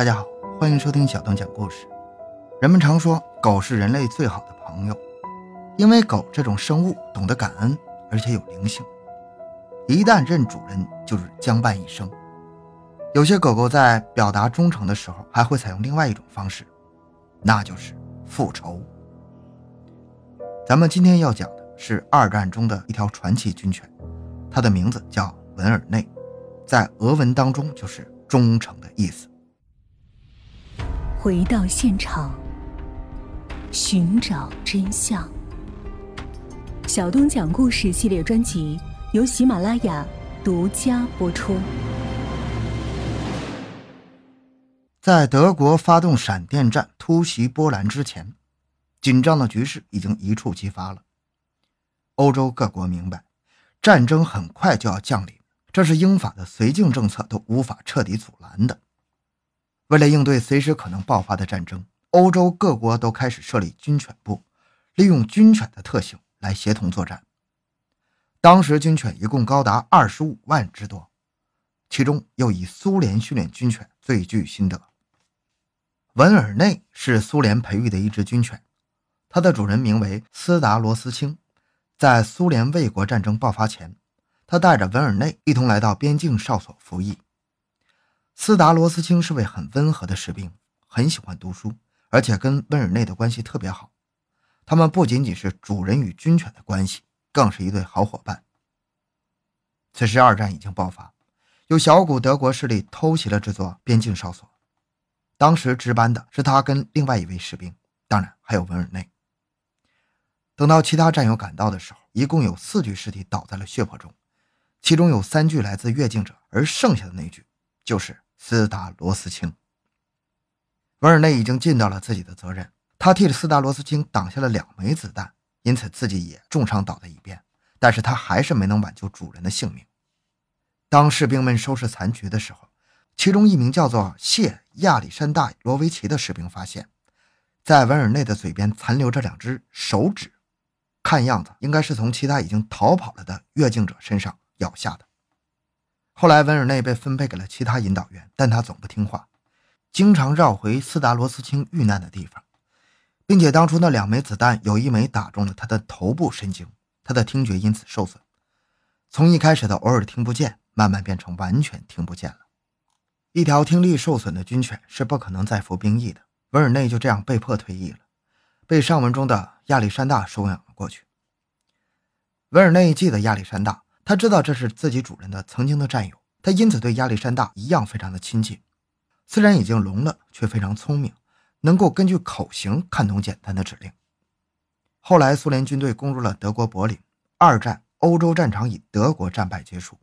大家好，欢迎收听小东讲故事。人们常说狗是人类最好的朋友，因为狗这种生物懂得感恩，而且有灵性。一旦认主人，就是相伴一生。有些狗狗在表达忠诚的时候，还会采用另外一种方式，那就是复仇。咱们今天要讲的是二战中的一条传奇军犬，它的名字叫文尔内，在俄文当中就是忠诚的意思。回到现场，寻找真相。小东讲故事系列专辑由喜马拉雅独家播出。在德国发动闪电战突袭波兰之前，紧张的局势已经一触即发了。欧洲各国明白，战争很快就要降临，这是英法的绥靖政策都无法彻底阻拦的。为了应对随时可能爆发的战争，欧洲各国都开始设立军犬部，利用军犬的特性来协同作战。当时军犬一共高达二十五万之多，其中又以苏联训练军犬最具心得。文尔内是苏联培育的一只军犬，它的主人名为斯达罗斯青。在苏联卫国战争爆发前，他带着文尔内一同来到边境哨所服役。斯达罗斯青是位很温和的士兵，很喜欢读书，而且跟温尔内的关系特别好。他们不仅仅是主人与军犬的关系，更是一对好伙伴。此时，二战已经爆发，有小股德国势力偷袭了这座边境哨所。当时值班的是他跟另外一位士兵，当然还有文尔内。等到其他战友赶到的时候，一共有四具尸体倒在了血泊中，其中有三具来自越境者，而剩下的那具就是。斯达罗斯钦，文尔内已经尽到了自己的责任，他替斯达罗斯钦挡下了两枚子弹，因此自己也重伤倒在一边，但是他还是没能挽救主人的性命。当士兵们收拾残局的时候，其中一名叫做谢亚历山大罗维奇的士兵发现，在文尔内的嘴边残留着两只手指，看样子应该是从其他已经逃跑了的越境者身上咬下的。后来，文尔内被分配给了其他引导员，但他总不听话，经常绕回斯达罗斯钦遇难的地方，并且当初那两枚子弹有一枚打中了他的头部神经，他的听觉因此受损，从一开始的偶尔听不见，慢慢变成完全听不见了。一条听力受损的军犬是不可能再服兵役的，文尔内就这样被迫退役了，被上文中的亚历山大收养了过去。文尔内记得亚历山大。他知道这是自己主人的曾经的战友，他因此对亚历山大一样非常的亲近。虽然已经聋了，却非常聪明，能够根据口型看懂简单的指令。后来，苏联军队攻入了德国柏林，二战欧洲战场以德国战败结束。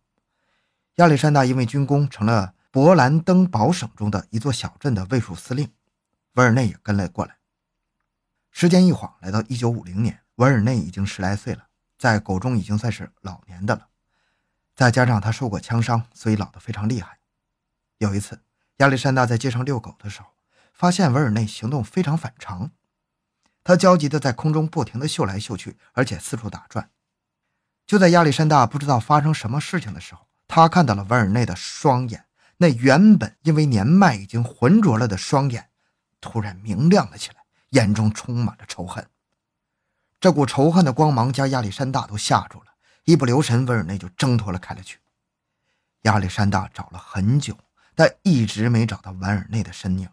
亚历山大因为军功成了勃兰登堡省中的一座小镇的卫戍司令，维尔内也跟了过来。时间一晃，来到一九五零年，维尔内已经十来岁了，在狗中已经算是老年的了。再加上他受过枪伤，所以老得非常厉害。有一次，亚历山大在街上遛狗的时候，发现维尔内行动非常反常。他焦急地在空中不停地嗅来嗅去，而且四处打转。就在亚历山大不知道发生什么事情的时候，他看到了维尔内的双眼，那原本因为年迈已经浑浊了的双眼，突然明亮了起来，眼中充满了仇恨。这股仇恨的光芒将亚历山大都吓住了。一不留神，维尔内就挣脱了开了去。亚历山大找了很久，但一直没找到文尔内的身影。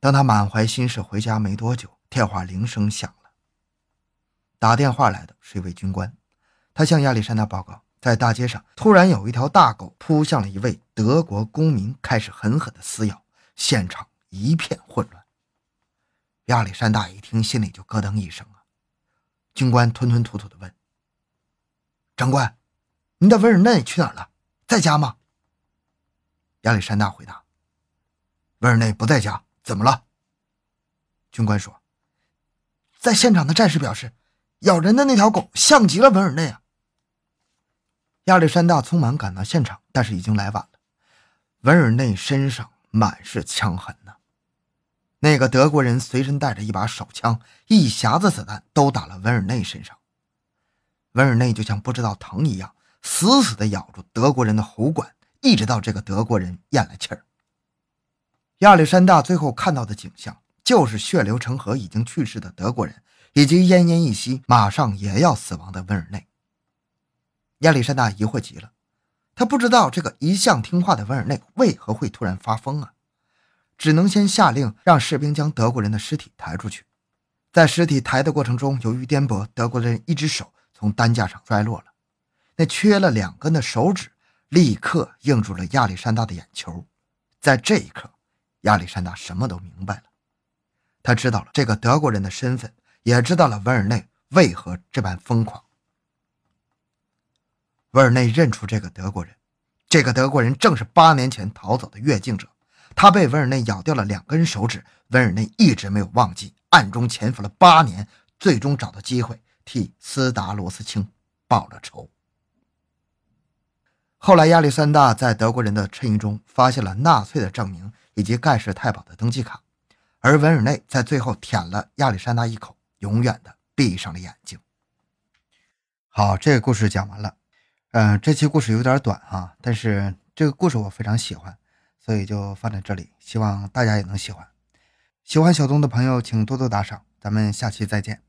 当他满怀心事回家没多久，电话铃声响了。打电话来的是一位军官，他向亚历山大报告，在大街上突然有一条大狗扑向了一位德国公民，开始狠狠地撕咬，现场一片混乱。亚历山大一听，心里就咯噔一声！军官吞吞吐吐的问。长官，您的文尔内去哪儿了？在家吗？亚历山大回答：“文尔内不在家，怎么了？”军官说：“在现场的战士表示，咬人的那条狗像极了文尔内啊。”亚历山大匆忙赶到现场，但是已经来晚了。文尔内身上满是枪痕呢，那个德国人随身带着一把手枪，一匣子子弹都打了文尔内身上。文尔内就像不知道疼一样，死死地咬住德国人的喉管，一直到这个德国人咽了气儿。亚历山大最后看到的景象，就是血流成河、已经去世的德国人，以及奄奄一息、马上也要死亡的温尔内。亚历山大疑惑极了，他不知道这个一向听话的温尔内为何会突然发疯啊！只能先下令让士兵将德国人的尸体抬出去。在尸体抬的过程中，由于颠簸，德国人一只手从担架上摔落了，那缺了两根的手指立刻映入了亚历山大的眼球。在这一刻，亚历山大什么都明白了，他知道了这个德国人的身份，也知道了文尔内为何这般疯狂。文尔内认出这个德国人，这个德国人正是八年前逃走的越境者。他被文尔内咬掉了两根手指，文尔内一直没有忘记，暗中潜伏了八年，最终找到机会替斯达罗斯青报了仇。后来，亚历山大在德国人的衬衣中发现了纳粹的证明以及盖世太保的登记卡，而文尔内在最后舔了亚历山大一口，永远的闭上了眼睛。好，这个故事讲完了。嗯，这期故事有点短哈，但是这个故事我非常喜欢，所以就放在这里，希望大家也能喜欢。喜欢小东的朋友，请多多打赏，咱们下期再见。